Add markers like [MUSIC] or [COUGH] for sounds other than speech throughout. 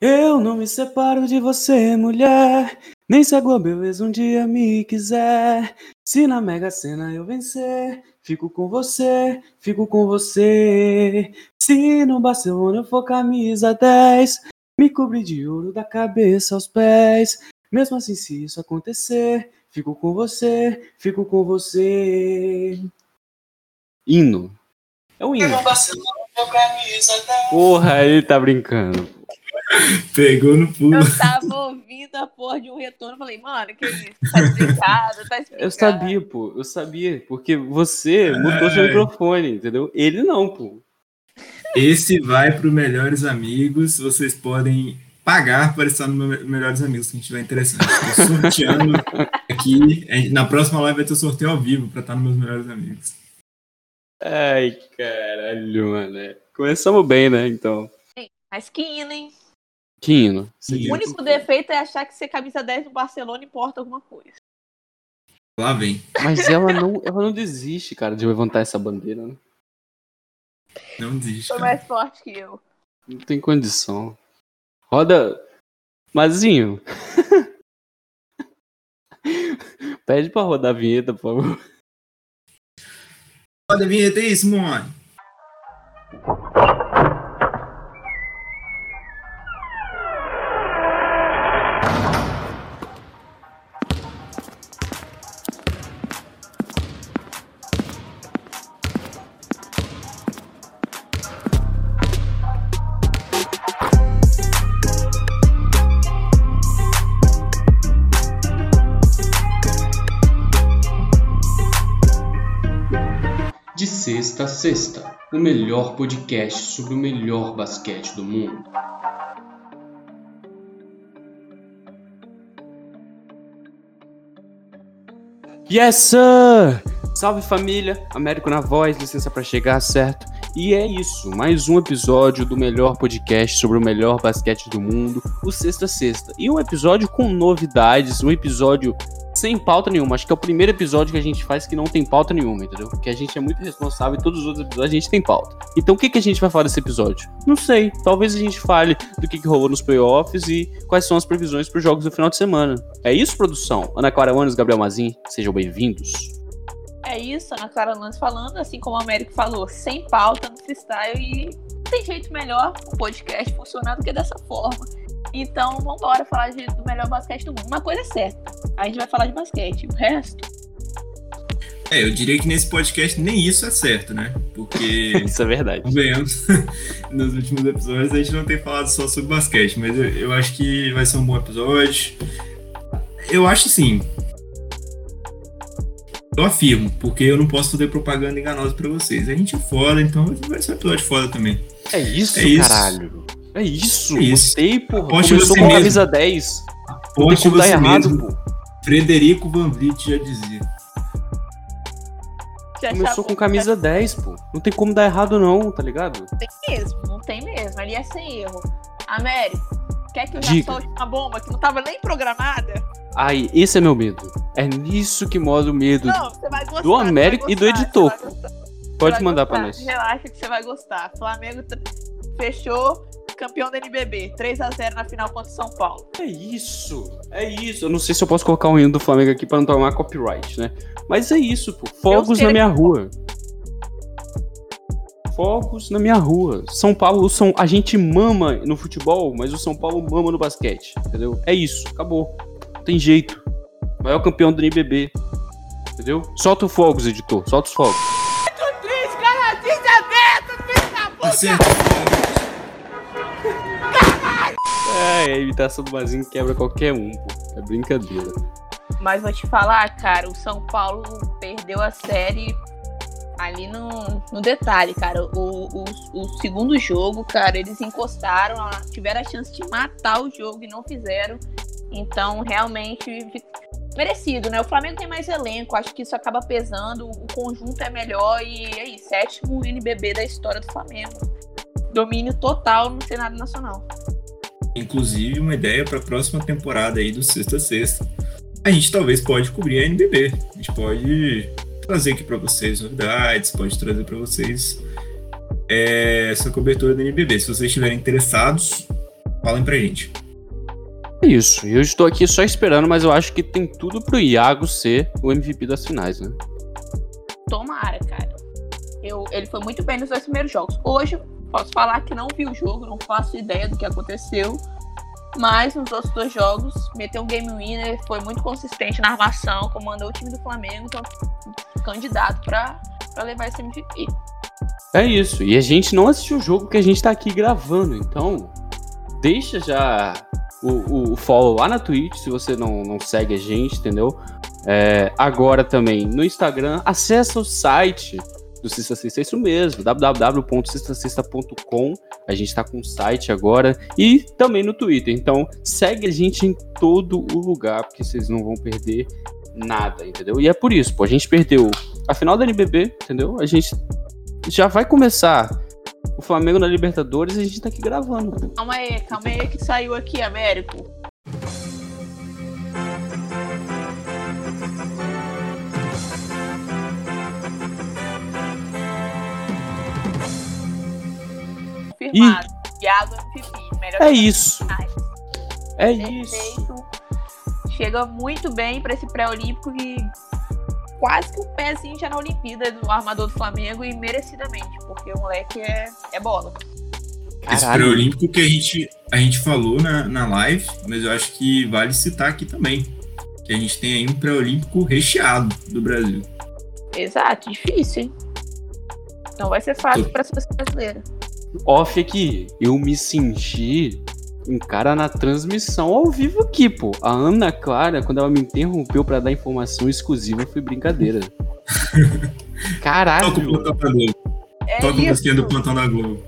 Eu não me separo de você, mulher. Nem se a Globeleza um dia me quiser. Se na Mega Sena eu vencer, fico com você, fico com você. Se no Barcelona eu for camisa 10, me cobrir de ouro da cabeça aos pés. Mesmo assim, se isso acontecer, fico com você, fico com você. Hino. É o hino. Porra, ele tá brincando. Pegou no pulo. Eu tava ouvindo a porra de um retorno. Falei, mano, que isso? Tá explicado, tá explicado. [LAUGHS] Eu sabia, pô. Eu sabia. Porque você mudou seu Ai. microfone, entendeu? Ele não, pô. Esse vai pro Melhores Amigos. Vocês podem pagar para estar no Melhores Amigos, quem tiver interessante. Estou sorteando [LAUGHS] aqui. Na próxima live vai ter sorteio ao vivo para estar nos meus Melhores Amigos. Ai, caralho, mano. Começamos bem, né? Então. Mas que hino, hein? Que hino. Que O único defeito é achar que ser camisa 10 do Barcelona importa alguma coisa. Lá vem. Mas ela não, ela não desiste, cara, de levantar essa bandeira, né? Não desiste, Foi mais forte que eu. Não tem condição. Roda. Mazinho. [LAUGHS] Pede pra rodar a vinheta, por favor. Roda a vinheta aí, Simone. O melhor podcast sobre o melhor basquete do mundo. Yes, sir! Salve família, Américo na voz, licença pra chegar, certo? E é isso, mais um episódio do melhor podcast sobre o melhor basquete do mundo, o Sexta Sexta. E um episódio com novidades, um episódio sem pauta nenhuma. Acho que é o primeiro episódio que a gente faz que não tem pauta nenhuma, entendeu? Porque a gente é muito responsável e todos os outros episódios a gente tem pauta. Então o que, que a gente vai falar desse episódio? Não sei. Talvez a gente fale do que, que rolou nos playoffs e quais são as previsões para os jogos do final de semana. É isso, produção? Ana Clara Manos, Gabriel Mazin, sejam bem-vindos. É isso, Ana Clara Lanz falando, assim como o Américo falou, sem pauta no freestyle e tem jeito melhor o podcast funcionar do que dessa forma. Então, vamos embora falar de- do melhor basquete do mundo. Uma coisa é certa, a gente vai falar de basquete. O resto, É, eu diria que nesse podcast nem isso é certo, né? Porque, [LAUGHS] Isso é verdade. convenhamos, [LAUGHS] nos últimos episódios a gente não tem falado só sobre basquete, mas eu, eu acho que vai ser um bom episódio. Eu acho sim. Eu afirmo, porque eu não posso fazer propaganda enganosa pra vocês. A gente é foda, então vai ser um episódio foda também. É isso, É isso. caralho. É isso. É isso. Gostei, porra. Aposte Começou você com mesmo. camisa 10. Não tem Poste como dar você errado, mesmo. pô. Frederico Van Vliet já dizia. já Começou com camisa 10, pô. Não tem como dar errado, não, tá ligado? Tem mesmo, não tem mesmo. Ali é sem erro. Américo, quer que eu já Diga. solte uma bomba que não tava nem programada? Aí, esse é meu medo. É nisso que mora o medo. Não, você vai gostar. Do você vai Américo e do gostar, editor. você vai gostar. Pode mandar gostar, pra nós. Relaxa que você vai gostar. Flamengo fechou campeão da NBB. 3x0 na final contra o São Paulo. É isso. É isso. Eu não sei se eu posso colocar um hino do Flamengo aqui pra não tomar copyright, né? Mas é isso, pô. Fogos na que- minha rua. Fogos na minha rua. São Paulo, São... a gente mama no futebol, mas o São Paulo mama no basquete, entendeu? É isso, acabou. Não tem jeito. Maior campeão do NBB. Entendeu? Solta o fogos, editor. Solta os fogos. Triste, canadinho aberto, filho da Tá certo. É, a imitação do Mazinho quebra qualquer um, pô. É brincadeira. Mas vou te falar, cara, o São Paulo perdeu a série ali no, no detalhe, cara. O, o, o segundo jogo, cara, eles encostaram, tiveram a chance de matar o jogo e não fizeram. Então, realmente, merecido, né? O Flamengo tem mais elenco, acho que isso acaba pesando, o conjunto é melhor e aí, sétimo NBB da história do Flamengo. Domínio total no cenário nacional. Inclusive, uma ideia para a próxima temporada aí do Sexta a Sexta. A gente talvez pode cobrir a NBB. A gente pode trazer aqui para vocês novidades, pode trazer para vocês é, essa cobertura da NBB. Se vocês estiverem interessados, Falem pra gente. É isso. Eu estou aqui só esperando, mas eu acho que tem tudo pro Iago ser o MVP das finais, né? Tomara, cara. Eu, ele foi muito bem nos dois primeiros jogos. Hoje, posso falar que não vi o jogo, não faço ideia do que aconteceu. Mas nos outros dois jogos, meteu um game winner, foi muito consistente na armação, comandou o time do Flamengo, então candidato para levar esse MVP. É isso. E a gente não assistiu o jogo que a gente tá aqui gravando, então deixa já o, o follow lá na Twitch, se você não, não segue a gente, entendeu? É, agora também no Instagram, acessa o site do Cista Sexta, é isso mesmo, www.cistacista.com. A gente tá com o site agora e também no Twitter. Então, segue a gente em todo o lugar, porque vocês não vão perder nada, entendeu? E é por isso, pô, a gente perdeu a final da NBB, entendeu? A gente já vai começar o Flamengo na Libertadores e a gente tá aqui gravando. Calma aí, calma aí que saiu aqui, Américo. Confirmado. Iago MVP. Melhor é isso. É Perfeito. isso. Chega muito bem para esse pré-olímpico e quase que um pezinho já na Olimpíada do armador do Flamengo e merecidamente, porque o moleque é, é bola. Esse pré-olímpico que a gente, a gente falou na, na live, mas eu acho que vale citar aqui também. Que a gente tem aí um pré-olímpico recheado do Brasil. Exato, difícil, hein? Não vai ser fácil para a seleção brasileira. Off aqui, eu me senti um cara na transmissão ao vivo aqui, pô. A Ana Clara, quando ela me interrompeu para dar informação exclusiva, foi brincadeira. Caralho. Toca o plantão da Globo. É Toca isso. musiquinha do plantão da Globo.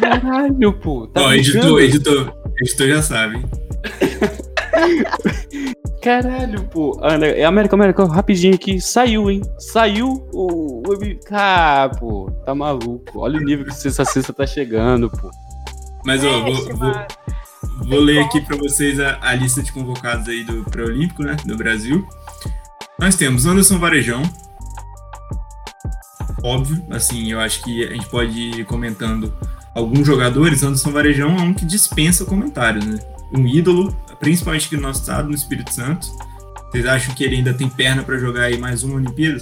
Caralho, pô. Tá Ó, editor, editor, editor já sabe, hein? [LAUGHS] Caralho, pô. Ana, é América, América, rapidinho aqui. Saiu, hein? Saiu o. o ah, pô. Tá maluco. Olha o nível que essa sexta tá chegando, pô. Mas, ó, vou, Mexe, vou, mano. vou ler aqui para vocês a, a lista de convocados aí do pré-olímpico, né, do Brasil. Nós temos Anderson Varejão. Óbvio, assim, eu acho que a gente pode ir comentando alguns jogadores. Anderson Varejão é um que dispensa comentários, né? Um ídolo, principalmente aqui no nosso estado, no Espírito Santo. Vocês acham que ele ainda tem perna para jogar aí mais uma Olimpíada?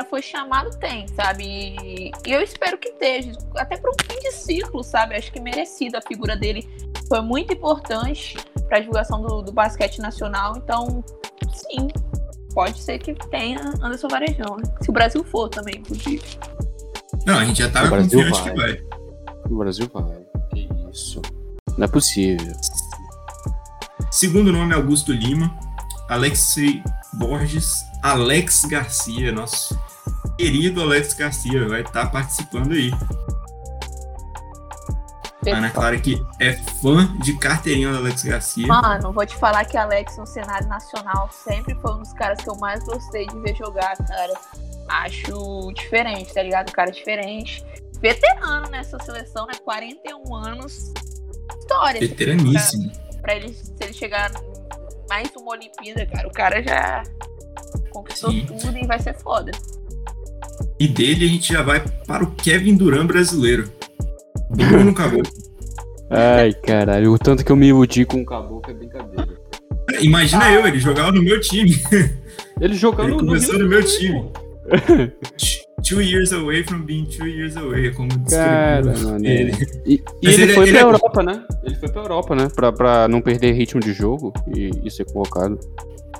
cara foi chamado, tem, sabe? E eu espero que esteja, até para um fim de ciclo, sabe? Acho que merecido a figura dele foi muito importante para a divulgação do, do basquete nacional, então, sim, pode ser que tenha Anderson Varejão, né? Se o Brasil for também, inclusive. Não, a gente já tá O Brasil confiante vai. que vai. O Brasil vai. Isso. Não é possível. Segundo nome, Augusto Lima. Alexei Borges. Alex Garcia, nosso querido Alex Garcia, vai estar participando aí. A Ana Clara que é fã de carteirinha do Alex Garcia. Mano, vou te falar que Alex no cenário nacional sempre foi um dos caras que eu mais gostei de ver jogar, cara. Acho diferente, tá ligado? Um cara diferente. Veterano nessa seleção, né? 41 anos. História. Veteraníssimo. Pra ele, se ele chegar mais uma Olimpíada, cara, o cara já conquistou Sim. tudo e vai ser foda. E dele a gente já vai para o Kevin Durant brasileiro. Bruno Caboclo. Ai, caralho. O tanto que eu me iludi com o caboclo é brincadeira. Imagina eu, ele jogava no meu time. Ele jogando Ele no começou Rio no meu também, time. [LAUGHS] Two years away from being two years away, é como Cara, mano. ele. E, e ele, ele- foi ele pra é- Europa, né? Ele foi pra Europa, né? Pra, pra não perder ritmo de jogo e, e ser convocado.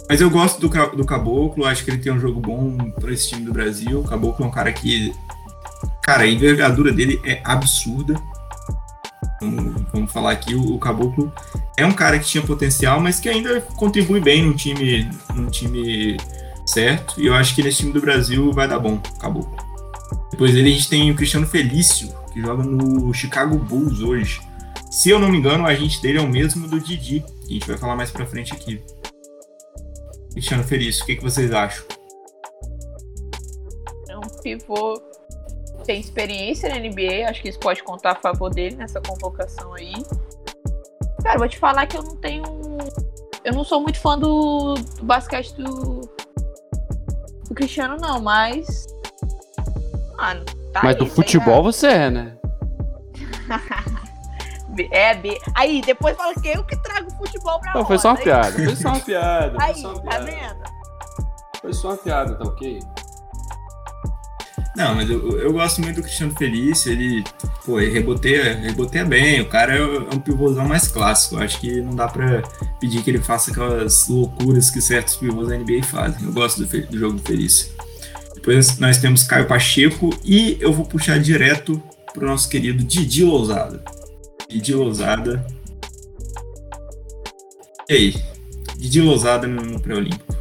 Mas eu gosto do, do Caboclo, acho que ele tem um jogo bom para esse time do Brasil. O Caboclo é um cara que. Cara, a envergadura dele é absurda. Vamos, vamos falar aqui, o, o Caboclo é um cara que tinha potencial, mas que ainda contribui bem no time, no time certo. E eu acho que nesse time do Brasil vai dar bom, Caboclo. Depois dele a gente tem o Cristiano Felício, que joga no Chicago Bulls hoje. Se eu não me engano, o agente dele é o mesmo do Didi, que a gente vai falar mais pra frente aqui. Cristiano Felício, o que, que vocês acham? É um pivô tem experiência na NBA, acho que isso pode contar a favor dele nessa convocação aí. Cara, vou te falar que eu não tenho. Eu não sou muito fã do, do basquete do, do Cristiano, não, mas. Mano, tá Mas aí, do tá futebol você é, né? [LAUGHS] É, B. Aí, depois fala que eu que trago futebol pra Não, roda. foi só uma Aí- piada, foi só uma piada. Foi Aí, só uma tá piada. vendo? Foi só uma piada, tá ok? Não, mas eu, eu gosto muito do Cristiano Felício, ele, pô, ele reboteia, reboteia bem, o cara é um pivôzão mais clássico, acho que não dá pra pedir que ele faça aquelas loucuras que certos pivôs da NBA fazem, eu gosto do, do jogo do Felício. Depois nós temos Caio Pacheco e eu vou puxar direto pro nosso querido Didi Lousada. Didi Lousada. E aí? Didi Lousada no, no pré-olímpico.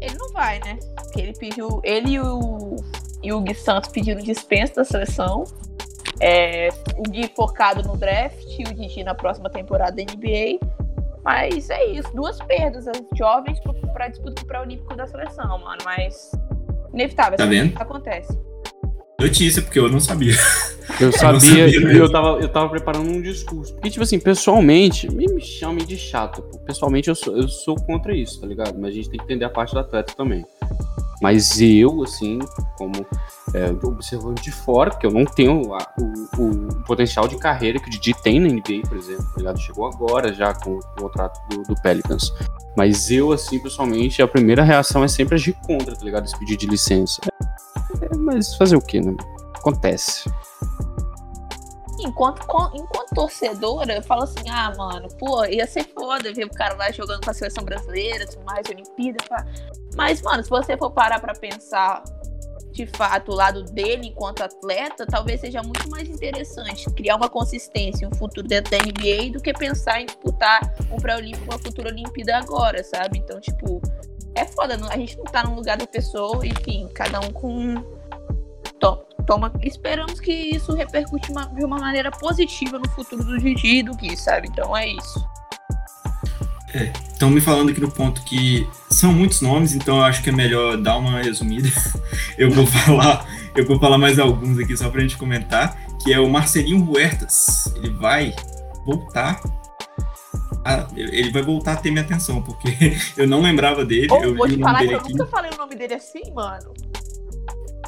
Ele não vai, né? Porque ele pediu. Ele e o, e o Gui Santos pediram dispensa da seleção. É, o Gui focado no draft e o Didi na próxima temporada da NBA. Mas é isso, duas perdas as jovens pra disputa do pré-olímpico da seleção, mano. Mas inevitável, Tá essa vendo? acontece. Notícia, porque eu não sabia. Eu [LAUGHS] sabia, sabia e mesmo. eu tava, eu tava preparando um discurso. Porque, tipo assim, pessoalmente, me, me chamem de chato. pô. Pessoalmente, eu sou, eu sou contra isso, tá ligado? Mas a gente tem que entender a parte do atleta também. Mas eu, assim, como é, observando de fora, porque eu não tenho a- o, o potencial de carreira que o Didi tem na NBA, por exemplo, tá ligado? Chegou agora já com o contrato do, do Pelicans. Mas eu, assim, pessoalmente, a primeira reação é sempre agir contra, tá ligado? Esse pedido de licença. É, mas fazer o quê, né? Acontece. Enquanto, enquanto torcedora, eu falo assim, ah, mano, pô, ia ser foda ver o cara lá jogando com a seleção brasileira, tudo mais, Olimpíada. pá. Mas, mano, se você for parar pra pensar de fato o lado dele enquanto atleta, talvez seja muito mais interessante criar uma consistência, um futuro dentro da NBA do que pensar em disputar um pré-olímpico, uma futura Olimpíada agora, sabe? Então, tipo, é foda, a gente não tá no lugar da pessoa, enfim, cada um com to- toma. Esperamos que isso repercute uma- de uma maneira positiva no futuro do Gigi e do Gui, sabe? Então é isso. Estão me falando aqui no ponto que são muitos nomes, então eu acho que é melhor dar uma resumida. [LAUGHS] Eu vou falar, eu vou falar mais alguns aqui só pra gente comentar, que é o Marcelinho Huertas. Ele vai voltar a- ele vai voltar a ter minha atenção, porque [LAUGHS] eu não lembrava dele, Ou eu vou te falar que eu aqui. nunca falei o nome dele assim, mano.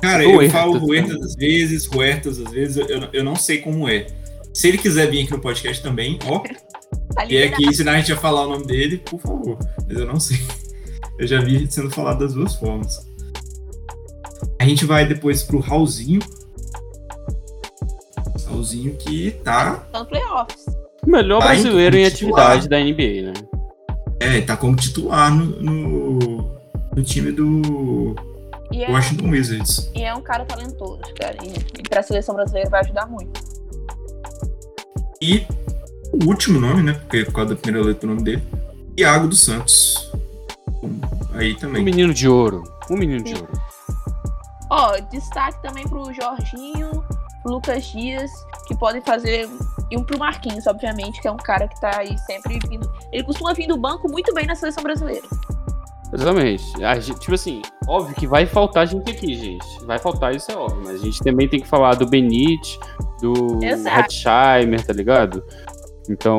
Cara, eu falo? Huertas às vezes, Huertas às vezes, eu, eu não sei como é. Se ele quiser vir aqui no podcast também, ó, [LAUGHS] E é que ensinar a gente a falar o nome dele, por favor. Mas eu não sei. [LAUGHS] Eu já vi sendo falado das duas formas. A gente vai depois pro Raulzinho. Raulzinho que tá. Tá no playoffs. Melhor Tá em brasileiro em titular. atividade da NBA, né? É, tá como titular no, no, no time do E é, Washington Wizards. e é um cara talentoso, cara. E, e pra seleção brasileira vai ajudar muito. E o último nome, né? Porque é por causa da primeira letra do nome dele. Iago dos Santos. Aí Um também. menino de ouro. Um menino de ouro. Ó, destaque também pro Jorginho, pro Lucas Dias, que podem fazer. E um pro Marquinhos, obviamente, que é um cara que tá aí sempre vindo. Ele costuma vir do banco muito bem na seleção brasileira. Exatamente. A gente, tipo assim, óbvio que vai faltar gente aqui, gente. Vai faltar, isso é óbvio. Mas a gente também tem que falar do Benite, do Exato. Hetzheimer, tá ligado? Então,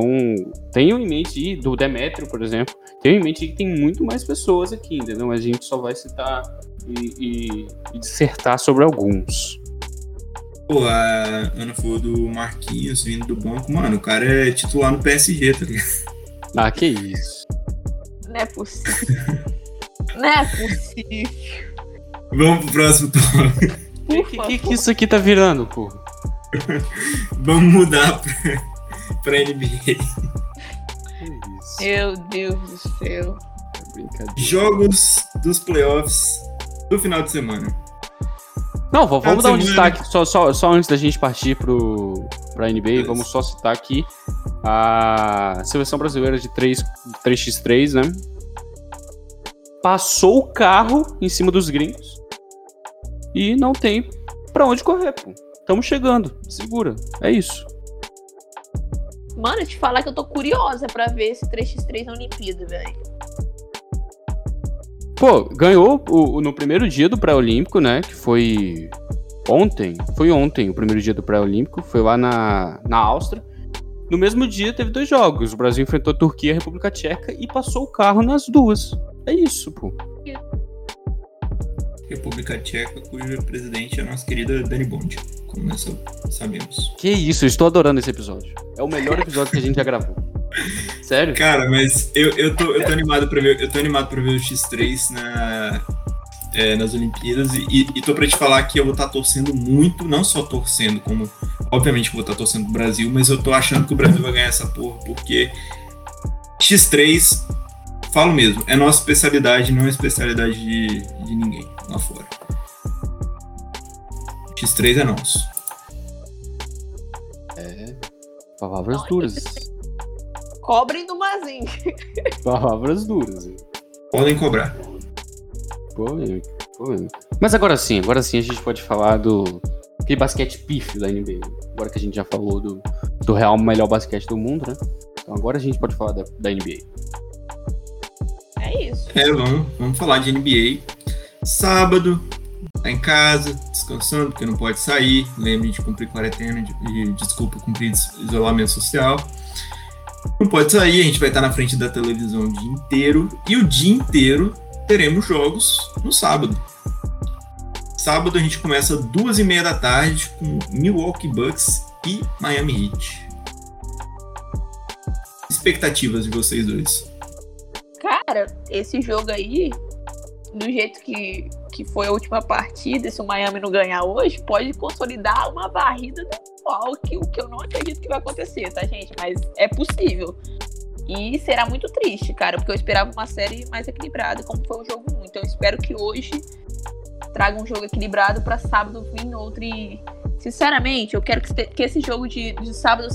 tenham em mente, do Demetrio, por exemplo, tenham em mente que tem muito mais pessoas aqui, entendeu? Mas a gente só vai citar e, e- e dissertar sobre alguns. Pô, a Ana falou do Marquinhos vindo do banco. Mano, o cara é titular no PSG, tá ligado? Ah, que isso. Não é possível. [LAUGHS] Não é possível. Vamos pro próximo tópico. O que, que, que isso aqui tá virando, pô? [LAUGHS] Vamos mudar pra, pra NBA. Que isso. Meu Deus do céu. É brincadeira. Jogos dos playoffs do final de semana. Não, vamos dar um semana. destaque, só, só, só antes da gente partir pro, pra NBA, vamos só citar aqui a seleção brasileira de 3, 3x3, né? Passou o carro em cima dos gringos e não tem pra onde correr, pô. Tamo chegando, segura, é isso. Mano, te falar que eu tô curiosa pra ver esse 3x3 na Olimpíada, velho. Pô, ganhou o- o- no primeiro dia do pré-olímpico, né? Que foi ontem. Foi ontem o primeiro dia do pré-olímpico. Foi lá na, na Áustria. No mesmo dia teve dois jogos. O Brasil enfrentou a Turquia e a República Tcheca e passou o carro nas duas. É isso, pô. República Tcheca, cujo presidente é a nossa querida Dani Bond, como nós sabemos. Que isso, eu estou adorando esse episódio. É o melhor episódio que a gente já gravou. Sério? Cara, mas eu, eu, tô, eu tô animado pra ver. Eu tô animado pra ver o X3 na, é, nas Olimpíadas e, e tô pra te falar que eu vou estar tá torcendo muito, não só torcendo, como obviamente vou estar tá torcendo pro Brasil, mas eu tô achando que o Brasil vai ganhar essa porra, porque X3, falo mesmo, é nossa especialidade, não é especialidade de, de ninguém lá fora. X3 é nosso. É. Palavras duras. Cobrem do Mazin. Palavras duras. Podem cobrar. Polêmica, polêmica. Mas agora sim, agora sim a gente pode falar do aquele basquete pífio da NBA. Agora que a gente já falou do, do real melhor basquete do mundo, né? Então agora a gente pode falar da, da NBA. É isso. É, vamos, vamos falar de NBA. Sábado, tá em casa, descansando, porque não pode sair. Lembre de cumprir quarentena, de, de, desculpa, cumprir isolamento social. Não pode sair, a gente vai estar na frente da televisão o dia inteiro. E o dia inteiro teremos jogos no sábado. Sábado a gente começa duas e meia da tarde com Milwaukee Bucks e Miami Heat. Expectativas de vocês dois? Cara, esse jogo aí, do jeito que, que foi a última partida, se o Miami não ganhar hoje, pode consolidar uma varrida do Milwaukee, o que eu não acredito que vai acontecer, tá, gente? Mas é possível. E será muito triste, cara, porque eu esperava uma série mais equilibrada, como foi o jogo 1. Então eu espero que hoje traga um jogo equilibrado para sábado vir outro. E, sinceramente, eu quero que, esse jogo de, de sábado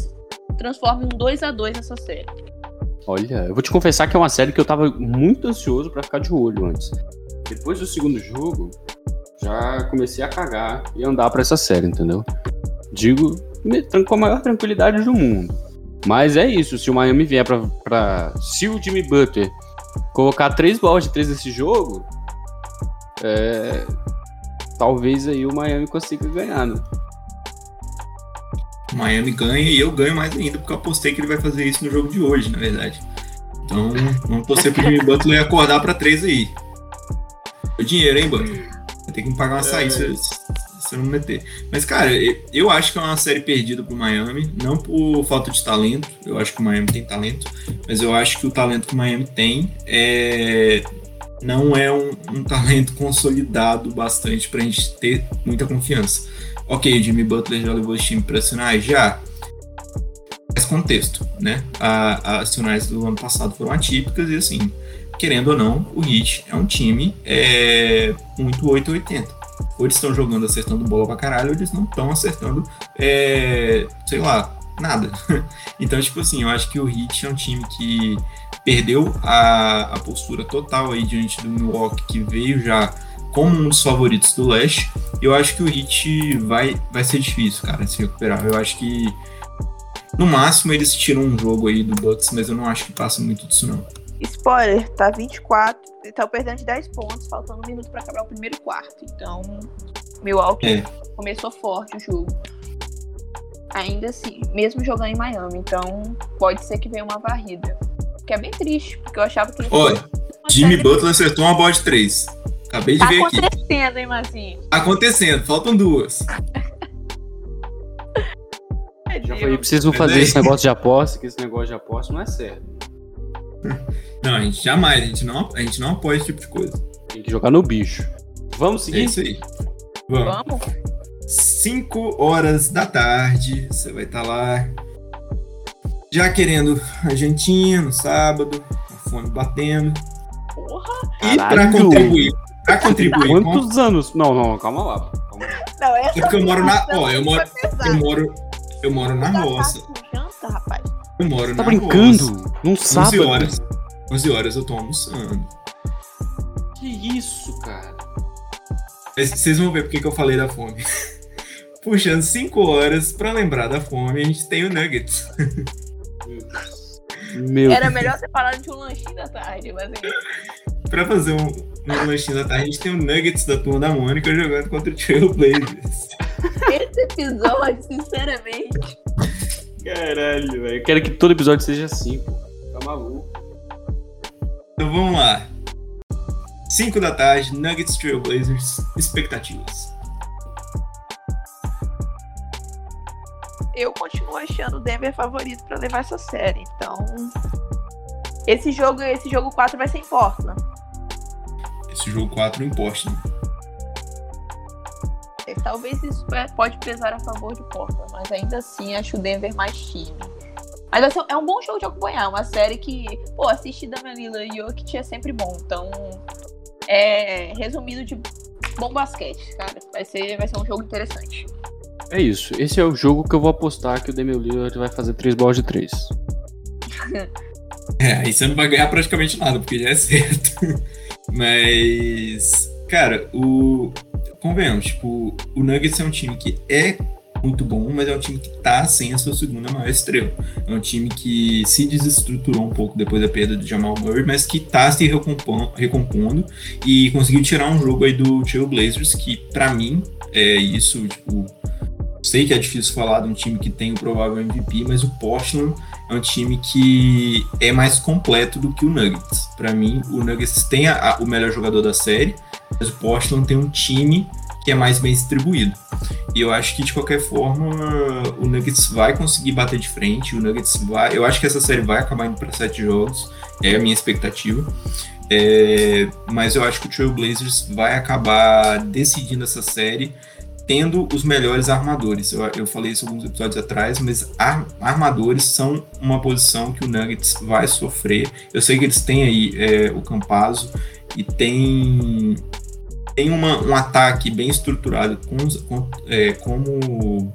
transforme um 2 a 2 nessa série. Olha, eu vou te confessar que é uma série que eu tava muito ansioso para ficar de olho antes. Depois do segundo jogo, já comecei a cagar e andar para essa série, entendeu? Digo com a maior tranquilidade do mundo. Mas é isso, se o Miami vier pra. pra se o Jimmy Butler colocar três bolas de três nesse jogo, é, talvez aí o Miami consiga ganhar, né? O Miami ganha e eu ganho mais ainda, porque eu apostei que ele vai fazer isso no jogo de hoje, na verdade. Então, vamos torcer pro Jimmy [LAUGHS] Butler acordar pra três aí. O dinheiro, hein, Butler? Vai ter que me pagar uma saída é se não meter. Mas, cara, eu acho que é uma série perdida pro Miami, não por falta de talento, eu acho que o Miami tem talento, mas eu acho que o talento que o Miami tem é não é um, um talento [LAUGHS] consolidado bastante pra gente ter muita confiança. Ok, o Jimmy Butler já levou esse time para finais? Já. Mas contexto, né? A, as finais do ano passado foram atípicas e assim, querendo ou não, o Heat é um time é, muito 880 ou eles estão jogando acertando bola pra caralho, ou eles não estão acertando, é, sei lá, nada. [LAUGHS] então, tipo assim, eu acho que o Heat é um time que perdeu a, a postura total aí diante do Milwaukee, que veio já como um dos favoritos do leste. Eu acho que o Heat vai, vai ser difícil, cara, se recuperar. Eu acho que no máximo eles tiram um jogo aí do Bucks, mas eu não acho que passa muito disso não. Spoiler, tá 24, tá perdendo de 10 pontos, faltando um minuto para acabar o primeiro quarto. Então, Milwaukee é. começou forte o jogo. Ainda assim, mesmo jogando em Miami, então pode ser que venha uma varrida. Que é bem triste, porque eu achava que. Olha, Jimmy série... Butler acertou uma bola de 3. Acabei de tá ver aqui. Tá acontecendo, hein, Marcinho? Tá acontecendo, faltam duas. [LAUGHS] Já falei, preciso fazer esse negócio de aposta, que esse negócio de aposta não é certo. [LAUGHS] Não, a gente jamais, a gente não, a gente não apoia esse tipo de coisa. Tem que jogar no bicho. Vamos seguir? É isso aí. Vamos. Vamos. 5 horas da tarde, você vai estar tá lá já querendo a jantinha no sábado, a fome batendo. Porra! E para contribuir, para contribuir. Quantos com... anos? Não, não, calma lá. Calma lá. Não, é porque eu moro na, ó, eu moro, eu moro, eu moro na roça. Janta, rapaz. Eu moro tá na brincando? Roça. Não sabe. 11 horas. 11 horas eu tô almoçando. Que isso, cara? Vocês vão ver porque que eu falei da fome. [LAUGHS] Puxando 5 horas pra lembrar da fome, a gente tem o Nuggets. Meu Era melhor você falar de um lanchinho da tarde, mas. pra fazer um, um lanchinho da tarde, a gente tem o Nuggets da turma da Mônica jogando contra o Trailblazers. Esse episódio, sinceramente. Caralho, velho. Eu quero que todo episódio seja assim, pô. Tá maluco. Então vamos lá. 5 da tarde, Nuggets Trailblazers, expectativas. Eu continuo achando o Denver favorito para levar essa série. Então, esse jogo, esse jogo 4 vai ser em Portland. Esse jogo 4 em Portland. Talvez isso é, pode pesar a favor de Portland, mas ainda assim acho o Denver mais time. Mas assim, é um bom jogo de acompanhar, uma série que, pô, assistir da Manila e Jokic é sempre bom. Então, é resumido de bom basquete, cara. Vai ser, vai ser um jogo interessante. É isso. Esse é o jogo que eu vou apostar que o Damian Lillard vai fazer três bolas de três. [LAUGHS] é, aí você não vai ganhar praticamente nada, porque já é [LAUGHS] certo. Mas, cara, o. Convenhamos, tipo, o Nuggets é um time que é muito bom, mas é um time que tá sem a sua segunda maior estrela. É um time que se desestruturou um pouco depois da perda do Jamal Murray, mas que tá se recompondo, recompondo e conseguiu tirar um jogo aí do Blazers que para mim é isso, tipo, sei que é difícil falar de um time que tem o provável MVP, mas o Portland é um time que é mais completo do que o Nuggets. Para mim, o Nuggets tem a, a, o melhor jogador da série, mas o Portland tem um time que é mais bem distribuído. E eu acho que de qualquer forma o Nuggets vai conseguir bater de frente. O Nuggets vai. Eu acho que essa série vai acabar indo para sete jogos. É a minha expectativa. É, mas eu acho que o Trail Blazers vai acabar decidindo essa série tendo os melhores armadores. Eu, eu falei isso alguns episódios atrás, mas ar, armadores são uma posição que o Nuggets vai sofrer. Eu sei que eles têm aí é, o Campazzo e tem tem uma, um ataque bem estruturado com, os, com é, como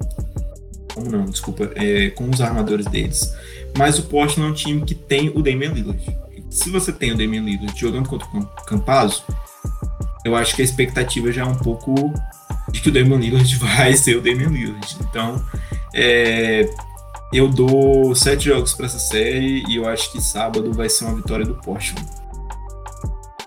como não, desculpa, é, com os armadores deles. Mas o Portland é um time que tem o Damian Lillard. Se você tem o Damian Lillard jogando contra o Campazzo, eu acho que a expectativa já é um pouco de que o Damian Lillard [LAUGHS] vai ser o Damian Lillard. Então, é, eu dou sete jogos para essa série e eu acho que sábado vai ser uma vitória do Portland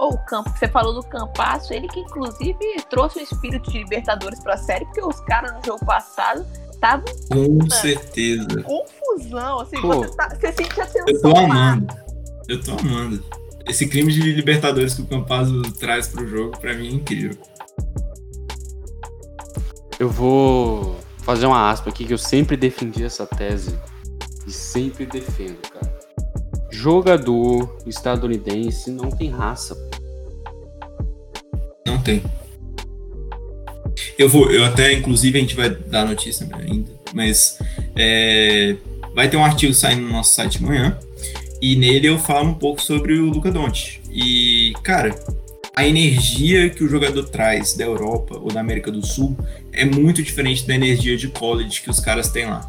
ou o campo, você falou do Campasso, ele que inclusive trouxe o espírito de Libertadores para a série, porque os caras no jogo passado estavam. Com certeza. Confusão, assim, você, tá, você sente a tensão. Eu tô amando. Eu tô amando. Esse crime de Libertadores que o Campazzo traz pro jogo, para mim, é incrível. Eu vou fazer uma aspa aqui que eu sempre defendi essa tese e sempre defendo, cara. Jogador estadunidense não tem raça. Tem. Eu vou, eu até, inclusive, a gente vai dar notícia ainda, mas é, vai ter um artigo saindo no nosso site amanhã e nele eu falo um pouco sobre o Luca Doncic. E, cara, a energia que o jogador traz da Europa ou da América do Sul é muito diferente da energia de college que os caras têm lá.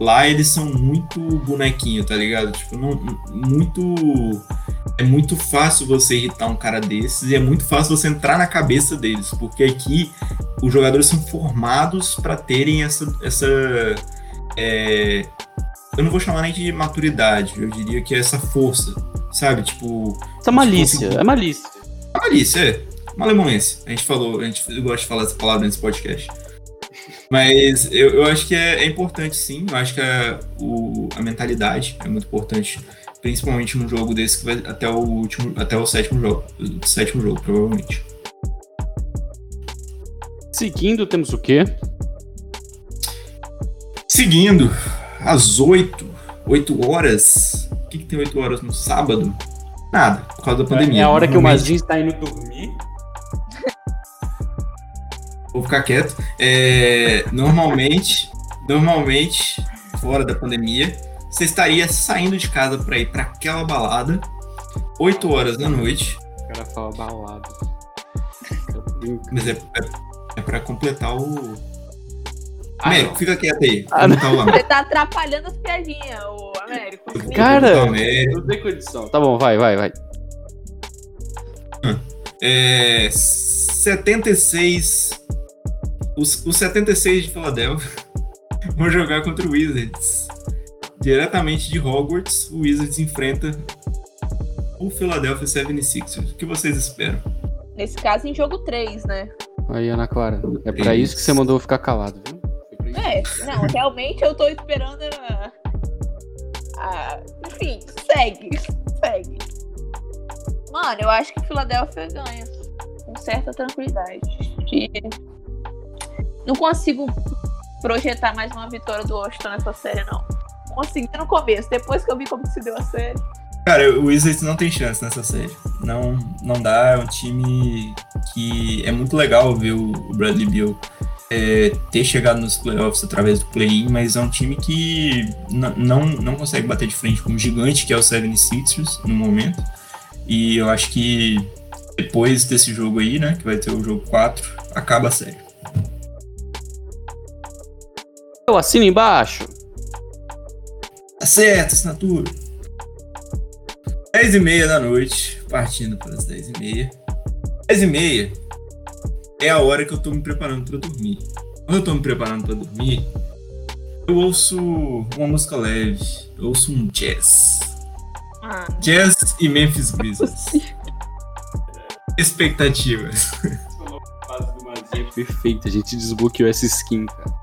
Lá eles são muito bonequinho, tá ligado? Tipo, não, muito. É muito fácil você irritar um cara desses e é muito fácil você entrar na cabeça deles, porque aqui os jogadores são formados para terem essa. essa é, eu não vou chamar nem de maturidade, eu diria que é essa força, sabe? Tipo. Essa malícia, é malícia. É malícia, é. Malemonense. A gente falou, a gente gosta de falar essa palavra nesse podcast. Mas eu, eu acho que é, é, importante, sim. Eu acho que a, o, a mentalidade é muito importante, principalmente num jogo desse que vai até o último, até o sétimo jogo, o sétimo jogo, provavelmente. Seguindo, temos o quê? Seguindo, às 8, 8 horas. O que, que tem 8 horas no sábado? Nada, por causa da pandemia. É a hora que o Mazinho está indo dormir. [LAUGHS] Vou ficar quieto. É, normalmente, normalmente, fora da pandemia, você estaria saindo de casa para ir para aquela balada, 8 horas da noite. O cara fala balada. Mas é, é, é para completar o. Ah, Américo, fica quieto aí. Ah, você tá atrapalhando as piadinhas, o Américo. Cara, não tem condição. Tá bom, vai, vai, vai. É, 76 os, os 76 de Filadélfia [LAUGHS] vão jogar contra o Wizards. Diretamente de Hogwarts, o Wizards enfrenta o Philadelphia 76ers. O que vocês esperam? Nesse caso, em jogo 3, né? Aí, Ana Clara, é pra isso que você mandou ficar calado, viu? É, não, realmente eu tô esperando a... a... Enfim, segue, [LAUGHS] segue. Mano, eu acho que o Philadelphia ganha. certa tranquilidade. De... Não consigo projetar mais uma vitória do Washington nessa série, não. Consegui no começo, depois que eu vi como se deu a série. Cara, o Wizards não tem chance nessa série. Não, não dá, é um time que é muito legal ver o Bradley Beal é, ter chegado nos playoffs através do play-in, mas é um time que não, não consegue bater de frente com um gigante que é o Seven Sixers no momento. E eu acho que depois desse jogo aí, né, que vai ter o jogo 4, acaba a série. Eu assino embaixo. Tá certo, assinatura. 10 e meia da noite, partindo para as 10 e meia. 10 e meia é a hora que eu tô me preparando para dormir. Quando eu tô me preparando para dormir, eu ouço uma música leve, eu ouço um jazz. Ah. Jazz e Memphis Grizzlies. [LAUGHS] Expectativas. Perfeito, a gente desbloqueou essa skin, cara.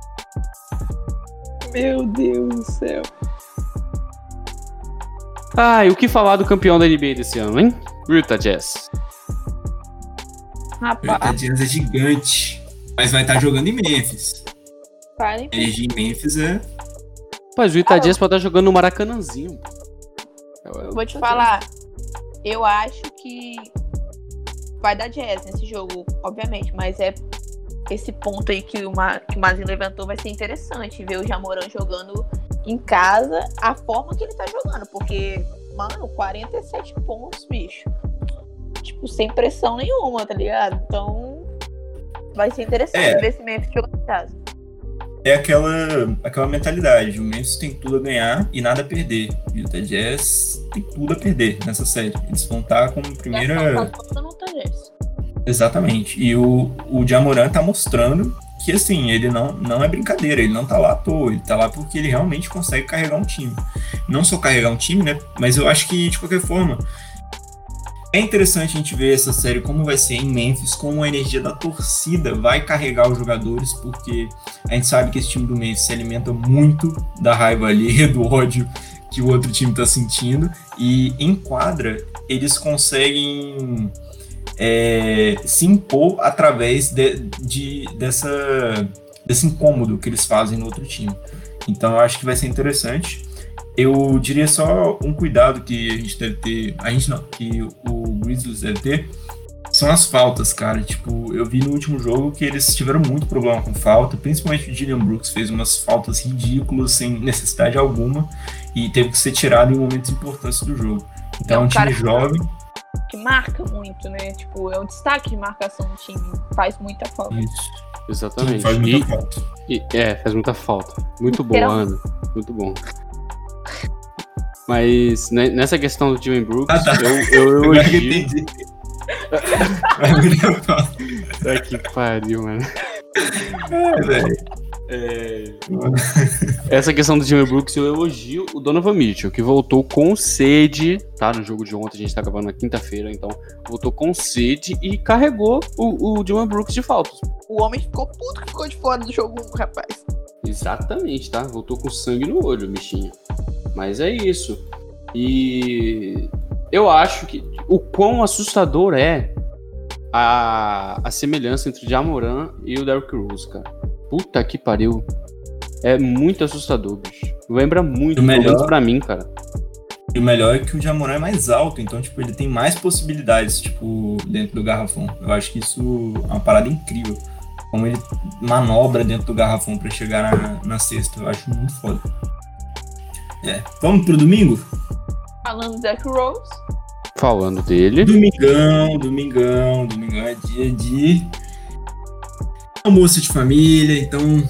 Meu Deus do céu. Ah, e o que falar do campeão da NBA desse ano, hein? Utah Jazz. Rapaz. Utah Jazz é gigante, mas vai estar tá jogando em Memphis. Para em em Memphis é... Mas o Utah ah, Jazz pode estar tá jogando no Maracanãzinho. Vou te falar, eu acho que vai dar Jazz nesse jogo, obviamente, mas é esse ponto aí que, uma, que o Mazinho levantou vai ser interessante ver o Jamoran jogando em casa a forma que ele tá jogando, porque, mano, 47 pontos, bicho. Tipo, sem pressão nenhuma, tá ligado? Então, vai ser interessante é. ver esse Memphis jogando em casa. É aquela, aquela mentalidade. O Memphis tem tudo a ganhar e nada a perder. E o Utah Jazz tem tudo a perder nessa série. Eles vão estar como primeira. Exatamente. E o, o Jamoran tá mostrando que assim, ele não, não é brincadeira, ele não tá lá à toa, ele tá lá porque ele realmente consegue carregar um time. Não só carregar um time, né? Mas eu acho que, de qualquer forma, é interessante a gente ver essa série como vai ser em Memphis, como a energia da torcida vai carregar os jogadores, porque a gente sabe que esse time do Memphis se alimenta muito da raiva ali, [LAUGHS] do ódio que o outro time tá sentindo, e em quadra eles conseguem é, se impor através de, de, dessa, desse incômodo que eles fazem no outro time. Então eu acho que vai ser interessante. Eu diria só um cuidado que a gente deve ter, a gente não, que o Grizzlies deve ter, são as faltas, cara. Tipo, eu vi no último jogo que eles tiveram muito problema com falta, principalmente o Dillian Brooks fez umas faltas ridículas, sem necessidade alguma, e teve que ser tirado em momentos importantes do jogo. Então, é um time jovem que marca muito, né? Tipo, é um destaque de marcação do time. Faz muita falta. Isso. Exatamente. Sim, faz muita e, falta. E, é, faz muita falta. Muito bom, Ana. Muito bom. Mas né, nessa questão do Jimmy Brooks, ah, tá. eu, eu, [LAUGHS] eu entendi. [LAUGHS] Tá que pariu, mano. É, velho. É... Essa questão do Jimmy Brooks, eu elogio o Donovan Mitchell, que voltou com sede, tá? No jogo de ontem, a gente tá gravando na quinta-feira, então voltou com sede e carregou o, o Jimmy Brooks de faltas. O homem ficou puto que ficou de fora do jogo, rapaz. Exatamente, tá? Voltou com sangue no olho, bichinho. Mas é isso. E eu acho que o quão assustador é a, a semelhança entre o Jamoran e o Derrick Rose, cara. Puta que pariu. É muito assustador, bicho. Lembra muito, pelo menos pra mim, cara. E o melhor é que o Jamoran é mais alto, então, tipo, ele tem mais possibilidades, tipo, dentro do garrafão. Eu acho que isso é uma parada incrível. Como ele manobra dentro do garrafão para chegar na, na cesta. Eu acho muito foda. É. Vamos pro domingo? Falando do Zach Rose. Falando dele. Domingão, domingão, domingão é dia de almoço de família, então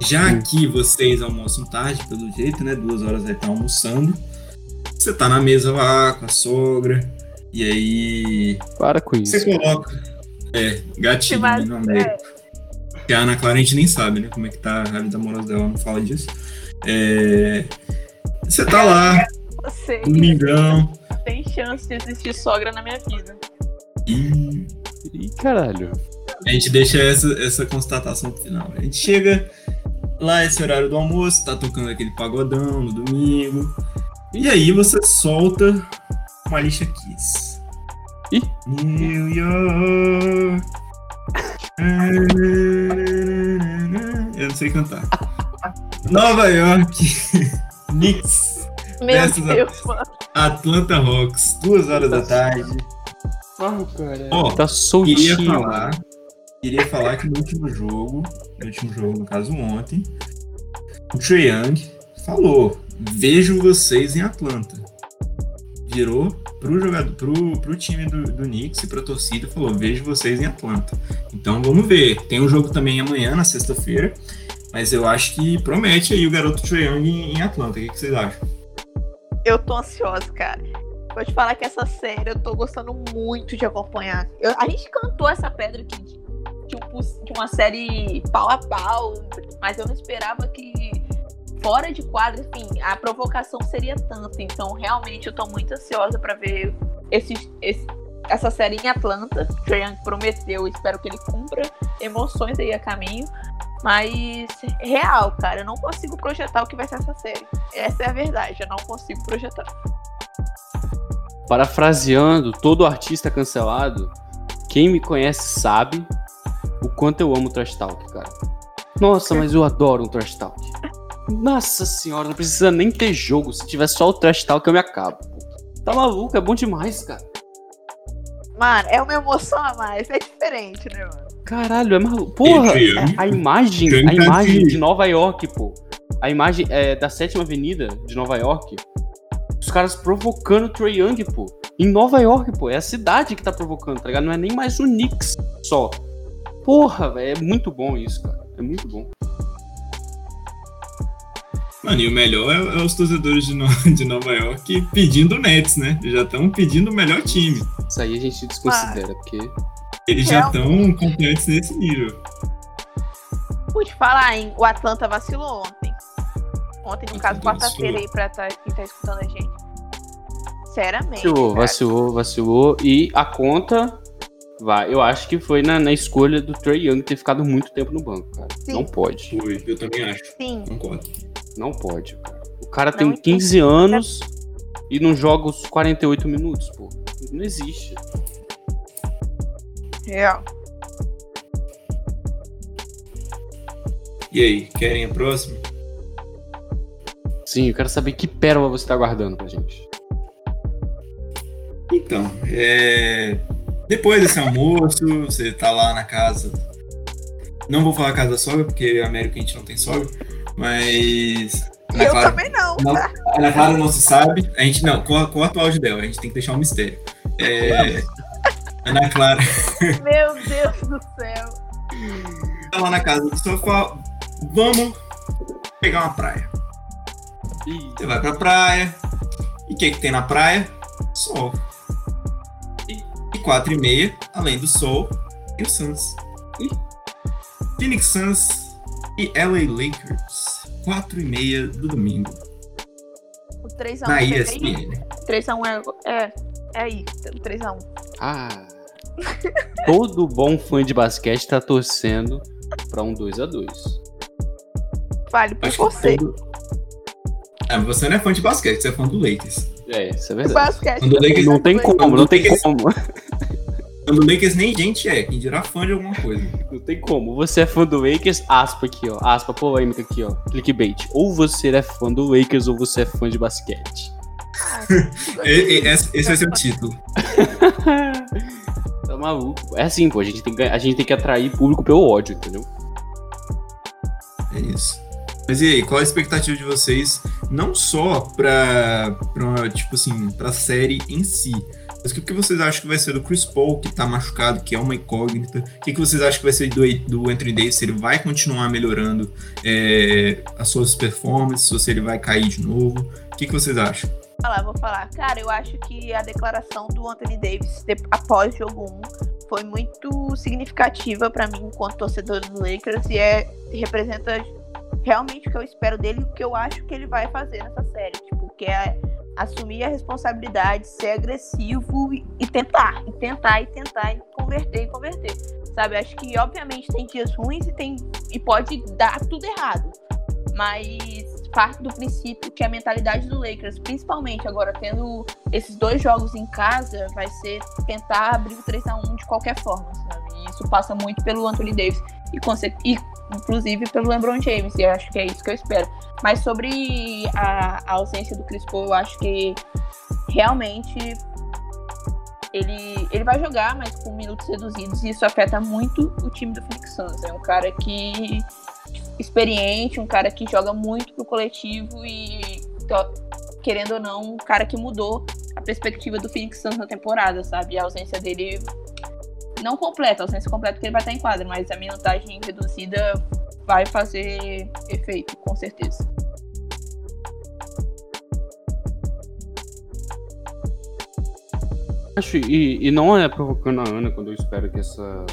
já que vocês almoçam tarde, pelo jeito, né? Duas horas vai estar almoçando. Você tá na mesa lá com a sogra, e aí. Para com isso. Você coloca. É, no meio. É. Que a Ana Clara a gente nem sabe, né? Como é que tá a vida amorosa dela, não fala disso. É, você tá lá, Você. domingão. Tem chance de existir sogra na minha vida. Ih, Ih caralho. A gente deixa essa, essa constatação pro final. A gente chega lá, esse horário do almoço, tá tocando aquele pagodão no domingo. E aí você solta uma lixa Kiss. Ih. New York. Eu não sei cantar. Nova York. [LAUGHS] Knicks. Meu Deus. Atlanta Hawks. Duas horas da tarde. Ó, Tá soltinho. Queria falar, queria falar que no último jogo, no último jogo, no caso ontem, o Trae Young falou: vejo vocês em Atlanta. Virou pro jogador, pro, pro time do, do Knicks e pra torcida falou: vejo vocês em Atlanta. Então vamos ver. Tem um jogo também amanhã, na sexta-feira. Mas eu acho que promete aí o garoto Trae Young em, em Atlanta. O que, que vocês acham? Eu tô ansiosa, cara. Vou te falar que essa série eu tô gostando muito de acompanhar. Eu- a gente cantou essa pedra aqui um pos- de uma série pau a pau, mas eu não esperava que fora de quadro, enfim, a provocação seria tanta. Então, realmente, eu tô muito ansiosa pra ver esse, esse- essa série em Atlanta. Trae prometeu, espero que ele cumpra. Emoções aí a caminho. Mas, real, cara, eu não consigo projetar o que vai ser essa série. Essa é a verdade, eu não consigo projetar. Parafraseando todo artista cancelado, quem me conhece sabe o quanto eu amo Trash Talk, cara. Nossa, mas eu adoro um Trash Talk. Nossa senhora, não precisa nem ter jogo. Se tiver só o Trash Talk, eu me acabo. pô. Tá maluco, é bom demais, cara. Mano, é uma emoção a mais, é diferente, né, mano? Caralho, é maluco. Porra, é- a imagem, a imagem de Nova York, pô. A imagem é, da sétima avenida de Nova York. Os caras provocando o Trae Young, pô. Em Nova York, pô. É a cidade que tá provocando, tá ligado? Não é nem mais o Knicks só. Porra, velho. É muito bom isso, cara. É muito bom. Mano, e o melhor é, é os torcedores de, No- de Nova York pedindo o Nets, né? Já estão pedindo o melhor time. Isso aí a gente desconsidera, porque. Eles já estão confiantes nesse nível. Vou te falar, hein? O Atlanta vacilou ontem. Ontem, no caso, Atlanta quarta-feira vacilou. aí pra tá, quem tá escutando a gente. Sinceramente. Vacilou, cara. vacilou, vacilou. E a conta. Vai, eu acho que foi na, na escolha do Trae Young ter ficado muito tempo no banco, cara. Sim. Não pode. Foi, eu também acho. Sim, Concordo. Não pode, cara. O cara Não, tem então- 15 anos e não joga os 48 minutos, pô. Não existe. real. E aí, querem a próxima? Sim, eu quero saber que pérola você tá guardando pra gente. Então, é... depois desse almoço, você tá lá na casa. Não vou falar casa da sogra, porque a América a gente não tem sogra, mas. Ana eu Clara, também não. não, a Ana Clara não se sabe. A gente não, co- corta o áudio dela, a gente tem que deixar um mistério. É... Ana Clara [LAUGHS] Meu Deus do céu. tá lá na casa do sofá. Vamos pegar uma praia. Você vai pra praia. E o que, que tem na praia? Sol. E, e quatro e meia, além do sol, tem o Suns. E Phoenix Suns e LA Lakers. Quatro e meia do domingo. O 3x1 Na aí. ESPN. 3x1 é, é, é aí. O 3x1. Ah. [LAUGHS] Todo bom fã de basquete tá torcendo pra um 2x2. Vale por Acho você. todo- Ah, mas você não é fã de basquete, você é fã do Lakers. É, isso é verdade. basquete. Quando o também Lakers Não tem como, não tem como. Quando o Lakers nem gente é, quem dirá fã de alguma coisa. Não tem como. Você é fã do Lakers, aspa aqui, ó. Aspa polêmica aqui, ó. Clickbait. Ou você é fã do Lakers ou você é fã de basquete. E- e- Esse esse vai ser o título. [LAUGHS] tá maluco. É assim, pô. A gente, tem que, a gente tem que atrair público pelo ódio, entendeu? É isso. Mas e aí, qual a expectativa de vocês, não só pra tipo assim, pra série em si, mas o que, vocês acham que vai ser do Chris Paul, que tá machucado, que é uma incógnita? O que, vocês acham que vai ser do, do Anthony Davis, se ele vai continuar melhorando é, as suas performances, ou se ele vai cair de novo? O que, vocês acham? Vou falar, vou falar. Cara, eu acho que a declaração do Anthony Davis após jogo 1 foi muito significativa pra mim enquanto torcedor do Lakers e é, representa realmente o que eu espero dele e o que eu acho que ele vai fazer nessa série. Tipo, que é assumir a responsabilidade, ser agressivo e, e tentar, e tentar, e tentar, e converter, e converter. Sabe, acho que obviamente tem dias ruins e tem e pode dar tudo errado. Mas parte do princípio que a mentalidade do Lakers, principalmente agora tendo esses dois jogos em casa, vai ser tentar abrir o 3 a 1 de qualquer forma, sabe? E isso passa muito pelo Anthony Davis e, e inclusive pelo LeBron James, e acho que é isso que eu espero. Mas sobre a, a ausência do Chris Paul, eu acho que realmente ele, ele vai jogar, mas com minutos reduzidos, e isso afeta muito o time do Phoenix Suns. É um cara que experiente, um cara que joga muito pro coletivo e, querendo ou não, um cara que mudou a perspectiva do Phoenix Suns na temporada, sabe? A ausência dele não completa, a ausência completa porque ele vai estar em quadra, mas a minutagem reduzida vai fazer efeito, com certeza. Acho, e, e não é provocando a Ana quando eu espero que essa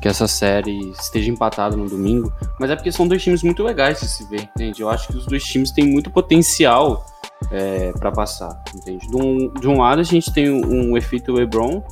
que essa série esteja empatada no domingo, mas é porque são dois times muito legais de se ver, entende? Eu acho que os dois times têm muito potencial é, para passar, entende? De um, de um lado a gente tem um, um efeito LeBron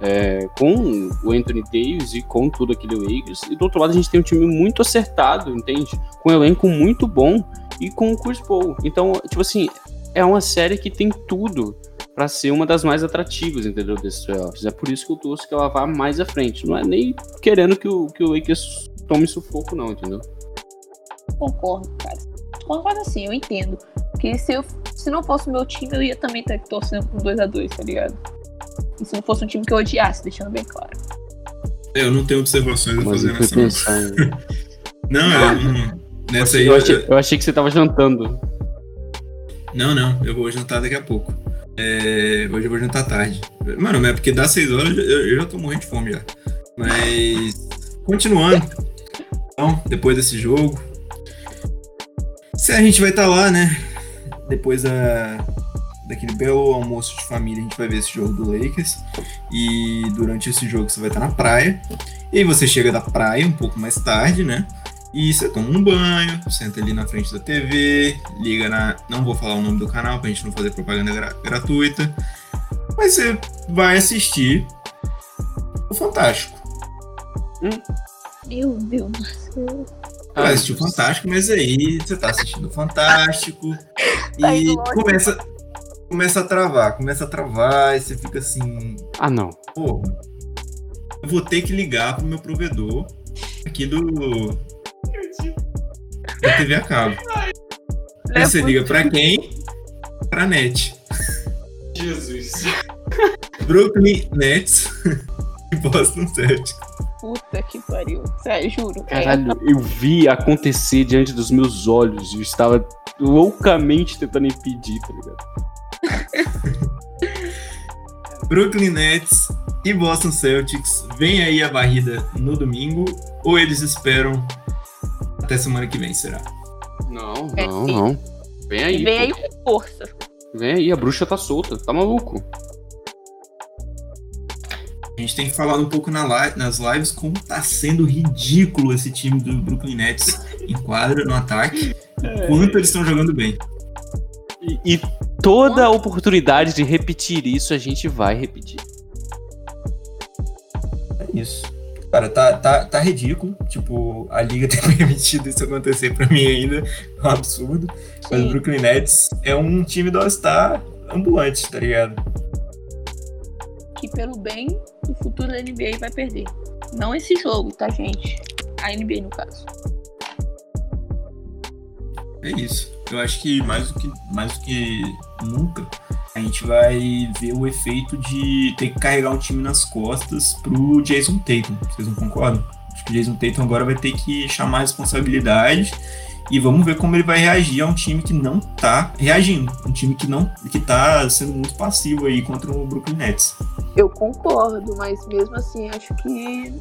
é, com o Anthony Davis e com tudo aquele Lakers, e do outro lado a gente tem um time muito acertado, entende? Com um elenco muito bom e com o Chris Paul. Então, tipo assim, é uma série que tem tudo para ser uma das mais atrativas, entendeu? Desses playoffs. É por isso que eu torço que ela vá mais à frente. Não é nem querendo que o, que o Lakers tome sufoco, não, entendeu? Concordo, cara. Concordo assim, eu entendo. Que se, eu, se não fosse o meu time, eu ia também estar torcendo por 2x2, tá ligado? E se não fosse um time que eu odiasse, deixando bem claro. É, eu não tenho observações a fazer nessa. Pensar, [LAUGHS] não, eu não. Nessa aí. Eu achei, eu achei que você tava jantando. Não, não, eu vou jantar daqui a pouco. É, hoje eu vou jantar tarde. Mano, é porque dá 6 horas eu, eu já tô morrendo de fome já. Mas. Continuando. Então, depois desse jogo. Se a gente vai estar tá lá, né? Depois da, daquele belo almoço de família, a gente vai ver esse jogo do Lakers. E durante esse jogo você vai estar na praia. E aí você chega da praia um pouco mais tarde, né? E você toma um banho, senta ali na frente da TV, liga na. Não vou falar o nome do canal pra gente não fazer propaganda gra gratuita. Mas você vai assistir o Fantástico. Hum? Meu Deus do céu. Vai assistir o Fantástico, mas aí você tá assistindo o Fantástico tá e começa, começa a travar, começa a travar e você fica assim. Ah, não. Porra, eu vou ter que ligar pro meu provedor aqui do, da TV a cabo. Aí você liga pra quem? Pra NET. Jesus. Brooklyn Nets [LAUGHS] e Boston Celtics. Puta que pariu. Sério, juro. Caralho, eu vi acontecer diante dos meus olhos. Eu estava loucamente tentando impedir, tá ligado? [LAUGHS] Brooklyn Nets e Boston Celtics. Vem aí a varrida no domingo. Ou eles esperam até semana que vem, será? Não, não, não. Vem aí. Vem aí com força. Vem aí, a bruxa tá solta, tá maluco. A gente tem que falar um pouco na live, nas lives como tá sendo ridículo esse time do Brooklyn Nets em quadra, no ataque, é. quanto eles estão jogando bem. E, e toda a oportunidade de repetir isso a gente vai repetir. É isso. Cara, tá, tá, tá ridículo. Tipo, a liga [LAUGHS] ter permitido isso acontecer pra mim ainda. É um absurdo. Sim. Mas o Brooklyn Nets é um time do All-Star ambulante, tá ligado? Que pelo bem, o futuro da NBA vai perder. Não esse jogo, tá, gente? A NBA, no caso. É isso. Eu acho que mais do que, mais do que nunca, a gente vai ver o efeito de ter que carregar um time nas costas pro Jason Tatum. Vocês não concordam? Acho que o Jason Tatum agora vai ter que chamar a responsabilidade e vamos ver como ele vai reagir a um time que não tá reagindo, um time que não que tá sendo muito passivo aí contra o Brooklyn Nets. Eu concordo, mas mesmo assim acho que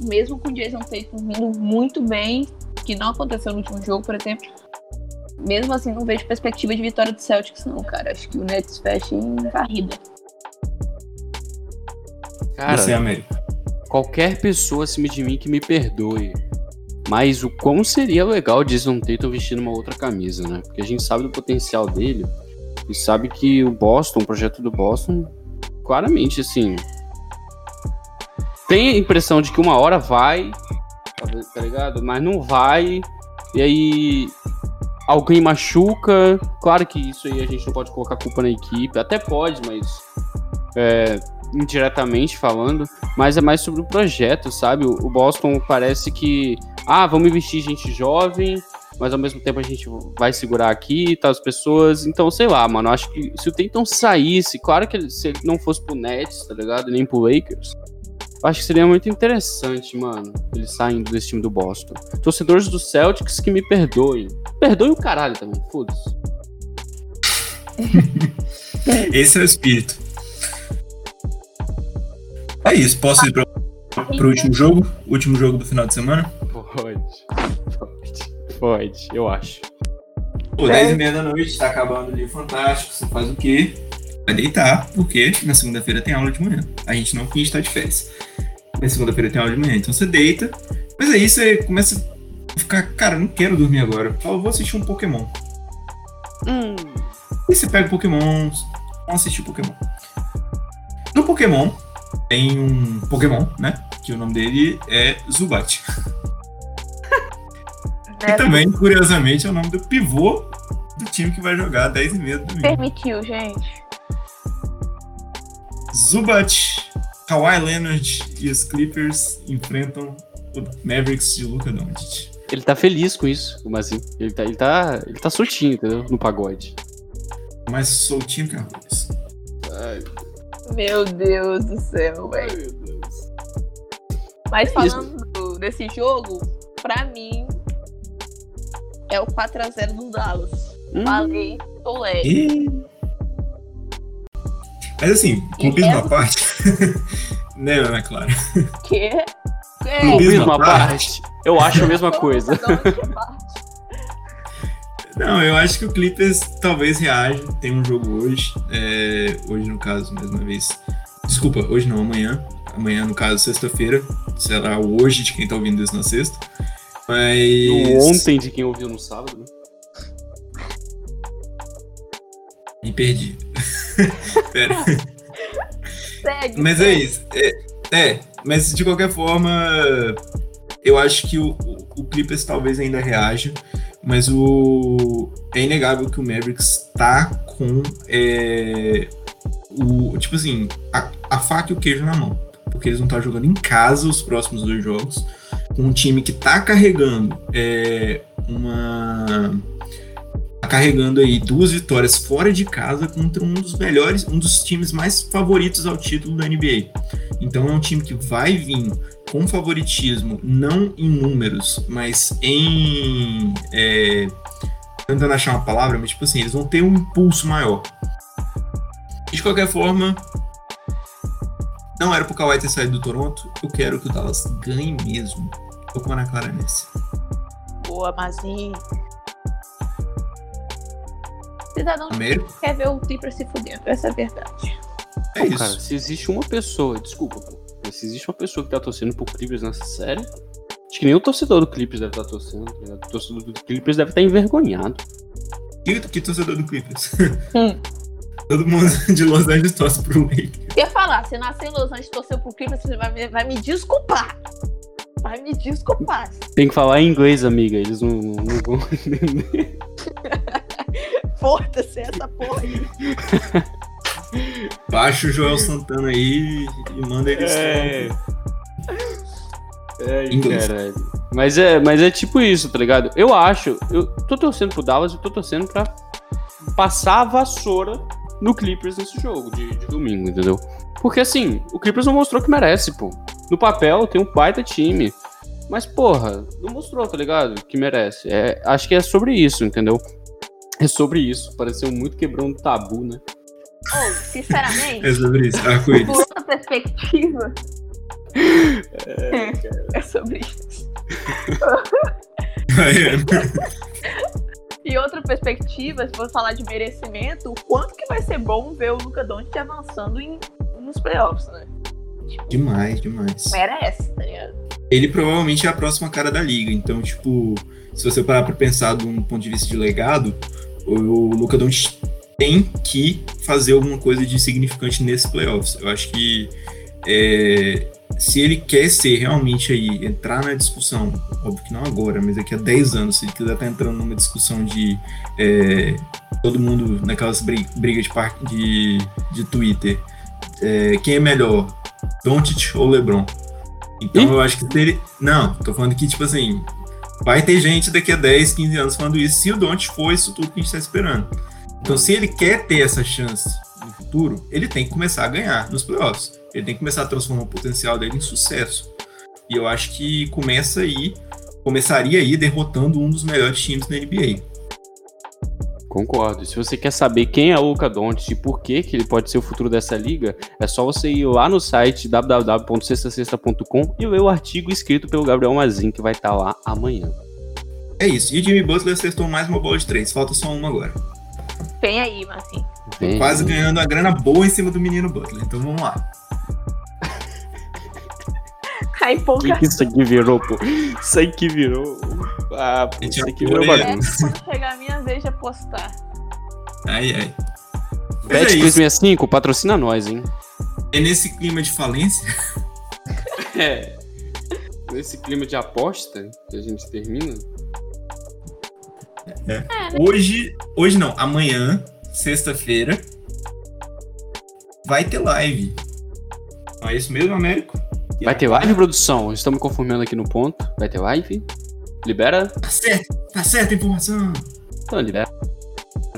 mesmo com o Jason Tatum vindo muito bem, que não aconteceu no último jogo, por exemplo, mesmo assim, não vejo perspectiva de vitória do Celtics, não, cara. Acho que o Nets fecha em varrida. Cara, Você, América. qualquer pessoa acima de mim que me perdoe. Mas o quão seria legal o Jason Tatum vestindo uma outra camisa, né? Porque a gente sabe do potencial dele e sabe que o Boston, o projeto do Boston, claramente, assim. Tem a impressão de que uma hora vai, tá ligado? Mas não vai. E aí alguém machuca. Claro que isso aí a gente não pode colocar culpa na equipe, até pode, mas é, indiretamente falando, mas é mais sobre o projeto, sabe? O, Boston parece que, ah, vamos investir gente jovem, mas ao mesmo tempo a gente vai segurar aqui e tal, as pessoas. Então, sei lá, mano, acho que se o Tatum saísse, claro que ele, se ele não fosse pro Nets, tá ligado? Nem pro Lakers, acho que seria muito interessante, mano, ele saindo desse time do Boston. Torcedores do Celtics que me perdoem. Perdoe o caralho também, foda-se. [LAUGHS] Esse é o espírito. É isso, posso ir para o último jogo? Último jogo do final de semana? Pode. Pode. Pode, eu acho. Pô, 10 e meia da noite, tá acabando o livro fantástico. Você faz o quê? Vai deitar, porque na segunda-feira tem aula de manhã. A gente não finge estar de férias. Na segunda-feira tem aula de manhã. Então você deita. Mas aí você começa a ficar, cara, não quero dormir agora. Fala, vou assistir um Pokémon. Hum. E você pega Pokémon, vamos assistir Pokémon. No Pokémon, tem um Pokémon, né? Que o nome dele é Zubat. E também, curiosamente, é o nome do pivô do time que vai jogar 10 e meia do domingo. Permitiu, gente. Zubat, Kawhi Leonard e os Clippers enfrentam o Mavericks de Luka Doncic. Ele tá feliz com isso, como assim? Ele tá, ele tá, ele tá soltinho, entendeu? No pagode. Mais soltinho que arroz. Ai, Meu Deus do céu, velho. meu Deus. Mas É isso. falando desse jogo, pra mim é o 4x0 do Dallas. Hum, Falei, tô leve. E... Mas assim, clubismo é- à parte. [LAUGHS] né, Ana Clara? Que? É, Clubismo Clubismo à à parte. Eu acho a mesma coisa. Não, eu acho que o Clippers talvez reaja. Tem um jogo hoje. é, hoje, no caso, mais uma vez. Desculpa, hoje não, amanhã. Amanhã, no caso, sexta-feira. Será o hoje de quem tá ouvindo isso na sexta. Mas. No ontem de quem ouviu no sábado, né? Me perdi. [LAUGHS] Pera. Segue. Mas é segue. isso. É, é, mas de qualquer forma, eu acho que o, o, o Clippers talvez ainda reaja, mas o é inegável que o Mavericks tá com é, o tipo assim a, a faca e o queijo na mão, porque eles vão estar jogando em casa os próximos dois jogos com um time que tá carregando é, uma tá carregando aí duas vitórias fora de casa contra um dos melhores, um dos times mais favoritos ao título da NBA. Então é um time que vai vir com favoritismo, não em números, mas em. É, tentando achar uma palavra, mas tipo assim, eles vão ter um impulso maior. De qualquer forma, não era pro Kawhi ter saído do Toronto, eu quero que o Dallas ganhe mesmo. Tô com a Ana Clara nesse. Boa, Mazinho. Cidadão Américo? quer ver o Clippers se fudendo, essa é a verdade. É Pô, isso. cara, se existe uma pessoa, desculpa, pô, mas se existe uma pessoa que tá torcendo pro Clippers nessa série, acho que nem o torcedor do Clippers deve estar torcendo, tá ligado? O torcedor do Clippers deve estar envergonhado. Que, que torcedor do Clippers? Hum. [LAUGHS] Todo mundo de Los Angeles torce pro Lakers. Ia falar, você nasceu em Los Angeles e torceu pro Clippers, você vai, me- vai me desculpar. Vai me desculpar. Tem que falar em inglês, amiga, eles não, não vão [LAUGHS] entender. [LAUGHS] Foda-se essa porra aí. [LAUGHS] Baixa o Joel Santana aí e manda eles. É. É, Inglês. caralho. Mas é, mas é tipo isso, tá ligado? Eu acho, eu tô torcendo pro Dallas e tô torcendo pra passar a vassoura no Clippers nesse jogo de, de domingo, entendeu? Porque assim, o Clippers não mostrou que merece, pô. No papel tem um baita time. Mas, porra, não mostrou, tá ligado? Que merece. É, acho que é sobre isso, entendeu? É sobre isso. Pareceu muito quebrando tabu, né? Ou, sinceramente, É sobre isso, por arco-íris. outra perspectiva. É, sobre isso. E outra perspectiva, se for falar de merecimento, o quanto que vai ser bom ver o Luca Doncic avançando em, nos playoffs, né? demais, demais. Merece, tá ligado? Ele provavelmente é a próxima cara da liga. Então, tipo, se você parar pra pensar de um ponto de vista de legado, o Luca Doncic tem que fazer alguma coisa de significante nesses playoffs. Eu acho que é, se ele quer ser realmente aí, entrar na discussão, óbvio que não agora, mas daqui a 10 anos, se ele quiser estar tá entrando numa discussão de é, todo mundo naquelas brigas de, de, de Twitter, é, quem é melhor, Doncic ou LeBron? Então Ih? eu acho que se ele... Não, tô falando que, tipo assim, vai ter gente daqui a 10, 15 anos falando isso, se o Doncic for isso tudo que a gente tá esperando. Então se ele quer ter essa chance no futuro, ele tem que começar a ganhar nos playoffs. Ele tem que começar a transformar o potencial dele em sucesso. E eu acho que começa aí, começaria aí derrotando um dos melhores times da NBA. Concordo. Se você quer saber quem é o Luca Doncic e por que, que ele pode ser o futuro dessa liga, é só você ir lá no site www.sextasexta.com e ler o artigo escrito pelo Gabriel Mazin, que vai estar lá amanhã. É isso. E o Jimmy Butler acertou mais uma bola de três. Falta só uma agora. Vem aí, Mazin. Quase ganhando a grana boa em cima do menino Butler. Então vamos lá. A empolgação. que isso aqui virou, pô? Isso aqui virou. Ah, pô, isso aqui virou bagunça. É, quando chegar a minha vez de apostar. Ai, ai. Bet é 365, patrocina nós, hein? É nesse clima de falência? [LAUGHS] é. Nesse clima de aposta que a gente termina. É. É, né? Hoje, hoje não, amanhã, sexta-feira, vai ter live. Não é isso mesmo, Américo? Vai ter live, produção? Estou me conformando aqui no ponto. Vai ter live? Libera? Tá certo, tá certo a informação. Então, libera.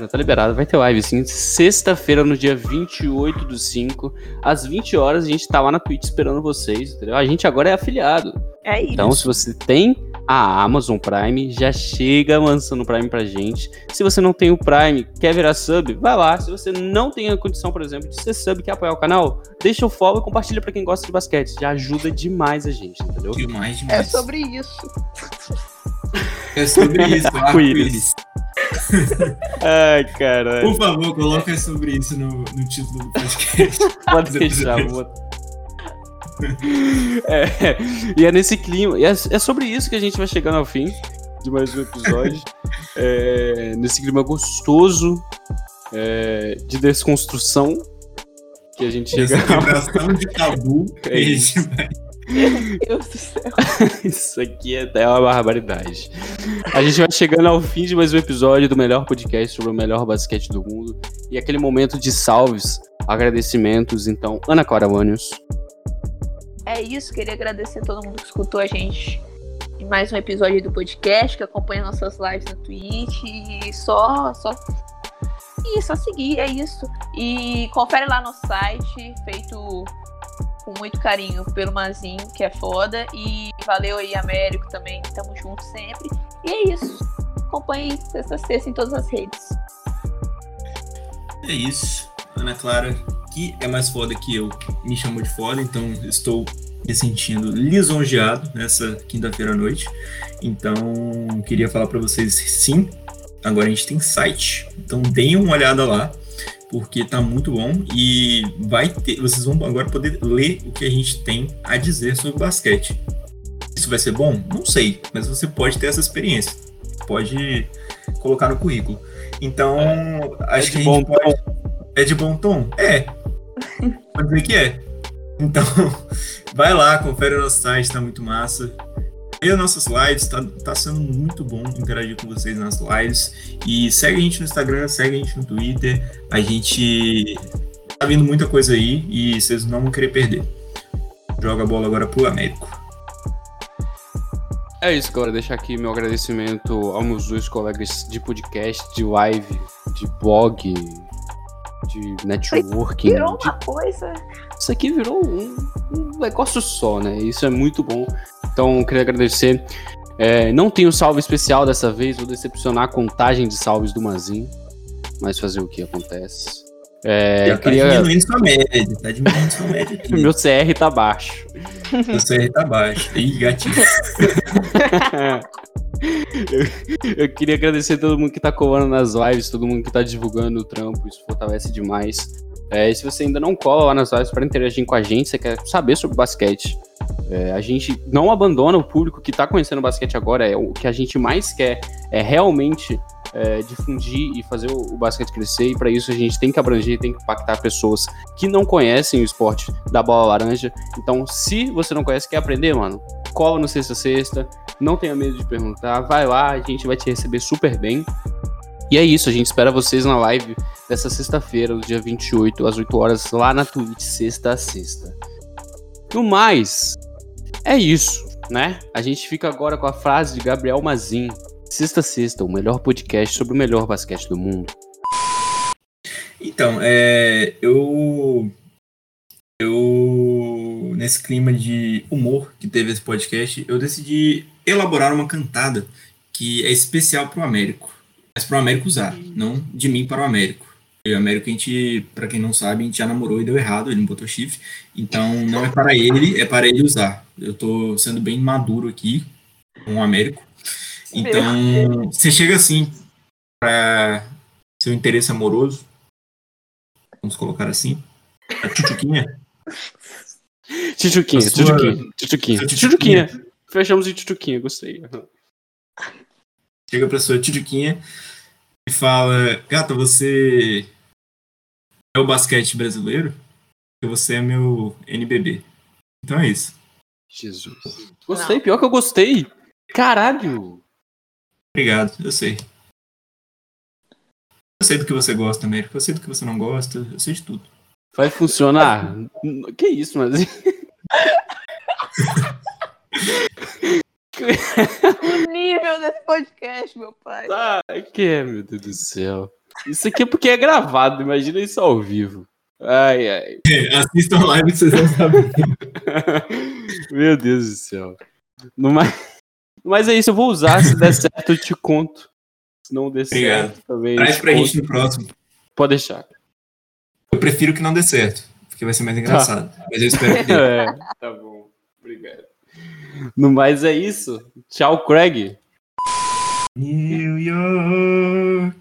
Tá liberado, vai ter live sim. Sexta-feira, no dia 28 do 5, às 20 horas, a gente tá lá na Twitch esperando vocês, entendeu? A gente agora é afiliado. É isso. Então, se você tem a Amazon Prime, já chega lançando o Prime pra gente. Se você não tem o Prime, quer virar sub, vai lá. Se você não tem a condição, por exemplo, de ser sub, quer apoiar o canal, deixa o follow e compartilha pra quem gosta de basquete. Já ajuda demais a gente, entendeu? Demais, demais. É sobre isso. É sobre isso, [LAUGHS] arco-íris. Ai, caralho. Por favor, coloca sobre isso no, no título do podcast. Pode deixar, vou é, e é nesse clima. E é, é, sobre isso que a gente vai chegando ao fim de mais um episódio. É, nesse clima gostoso é, de desconstrução que a gente chega. Quebração de tabu. É isso. Meu Deus do céu. [LAUGHS] Isso aqui é até uma barbaridade. A gente vai chegando ao fim de mais um episódio do melhor podcast sobre o melhor basquete do mundo. E aquele momento de salves, agradecimentos. Então, Ana Clara Manius é isso. Queria agradecer a todo mundo que escutou a gente em mais um episódio do podcast, que acompanha nossas lives no Twitch. E só, só. E só seguir, é isso. E confere lá no site, feito com muito carinho pelo Mazinho, que é foda. E valeu aí, Américo, também. Tamo junto sempre. E é isso. Acompanhe sexta sexta em todas as redes. É isso. Ana Clara, que é mais foda que eu, me chamou de foda, então estou me sentindo lisonjeado nessa quinta-feira à noite. Então, queria falar para vocês sim, agora a gente tem site. Então, deem uma olhada lá, porque tá muito bom e vai ter, vocês vão agora poder ler o que a gente tem a dizer sobre basquete. Isso vai ser bom? Não sei, mas você pode ter essa experiência. Pode colocar no currículo. Então, é, acho é que a gente pode. Tom. É de bom tom? É. Pode dizer que é. Então, [LAUGHS] vai lá, confere o nosso site, tá muito massa. Veja nossas lives, tá, tá sendo muito bom interagir com vocês nas lives. E segue a gente no Instagram, segue a gente no Twitter. A gente tá vindo muita coisa aí e vocês não vão querer perder. Joga a bola agora pro Américo. É isso, galera. Deixar aqui meu agradecimento aos meus dois colegas de podcast, de live, de blog, de networking. Virou de... uma coisa. Isso aqui virou um, um, negócio só, né? Isso é muito bom. Então, queria agradecer. É, não tenho salve especial dessa vez, vou decepcionar a contagem de salves do Mazin. Mas fazer o que acontece. É, Já tá queria... diminuindo sua média, tá diminuindo sua média aqui. Meu CR tá baixo. Meu CR tá baixo. Ih, gatinho. [LAUGHS] eu, [LAUGHS] eu, queria agradecer todo mundo que tá colando nas lives, todo mundo que tá divulgando o trampo, isso fortalece demais. É, se você ainda não cola lá nas lives para interagir com a gente, você quer saber sobre basquete, é, a gente não abandona o público que tá conhecendo basquete agora, é o que a gente mais quer é realmente é, difundir e fazer o, o basquete crescer. E para isso a gente tem que abranger, tem que impactar pessoas que não conhecem o esporte da bola laranja. Então, se você não conhece, quer aprender, mano, cola no Sexta Sexta. Não tenha medo de perguntar, vai lá, a gente vai te receber super bem. E é isso, a gente espera vocês na live dessa sexta-feira, do dia 28, às 8 horas, lá na Twitch, sexta a sexta. No mais, é isso, né? A gente fica agora com a frase de Gabriel Mazin. Sexta Sexta, o melhor podcast sobre o melhor basquete do mundo. Então, é, eu, eu, nesse clima de humor que teve esse podcast, eu decidi elaborar uma cantada que é especial para o Américo. Mas para o Américo usar, não de mim para o Américo. Eu e o Américo, a gente, para quem não sabe, a gente já namorou e deu errado, ele não botou chifre. Então, não é para ele, é para ele usar. Eu tô sendo bem maduro aqui com o Américo. Então, você chega assim para seu interesse amoroso, vamos colocar assim, a tchutchuquinha. Tchutchuquinha, sua- tchutchuquinha, tchutchuquinha. Fechamos em tchutchuquinha, gostei. chega pra sua tchutchuquinha e fala: Gata, você é o basquete brasileiro? Porque você é meu NBB. Então é isso. Jesus. Gostei, pior que eu gostei. Caralho. Obrigado, eu sei. Eu sei do que você gosta, Américo. Eu sei do que você não gosta. Eu sei de tudo. Vai funcionar? Que isso, mas. O nível desse podcast, meu pai. Ah, que é, meu Deus do céu. Isso aqui é porque é gravado, imagina isso ao vivo. Ai, ai. Assistam a live que vocês vão saber. [LAUGHS] Meu Deus do céu. No mais... Mas é isso, eu vou usar. Se der certo, eu te conto. Se não der Obrigado. certo, também. Traz pra conto. gente no próximo. Pode deixar. Eu prefiro que não dê certo, porque vai ser mais engraçado. [LAUGHS] Mas eu espero que dê. É, tá bom. Obrigado. No mais é isso. Tchau, Craig. New York.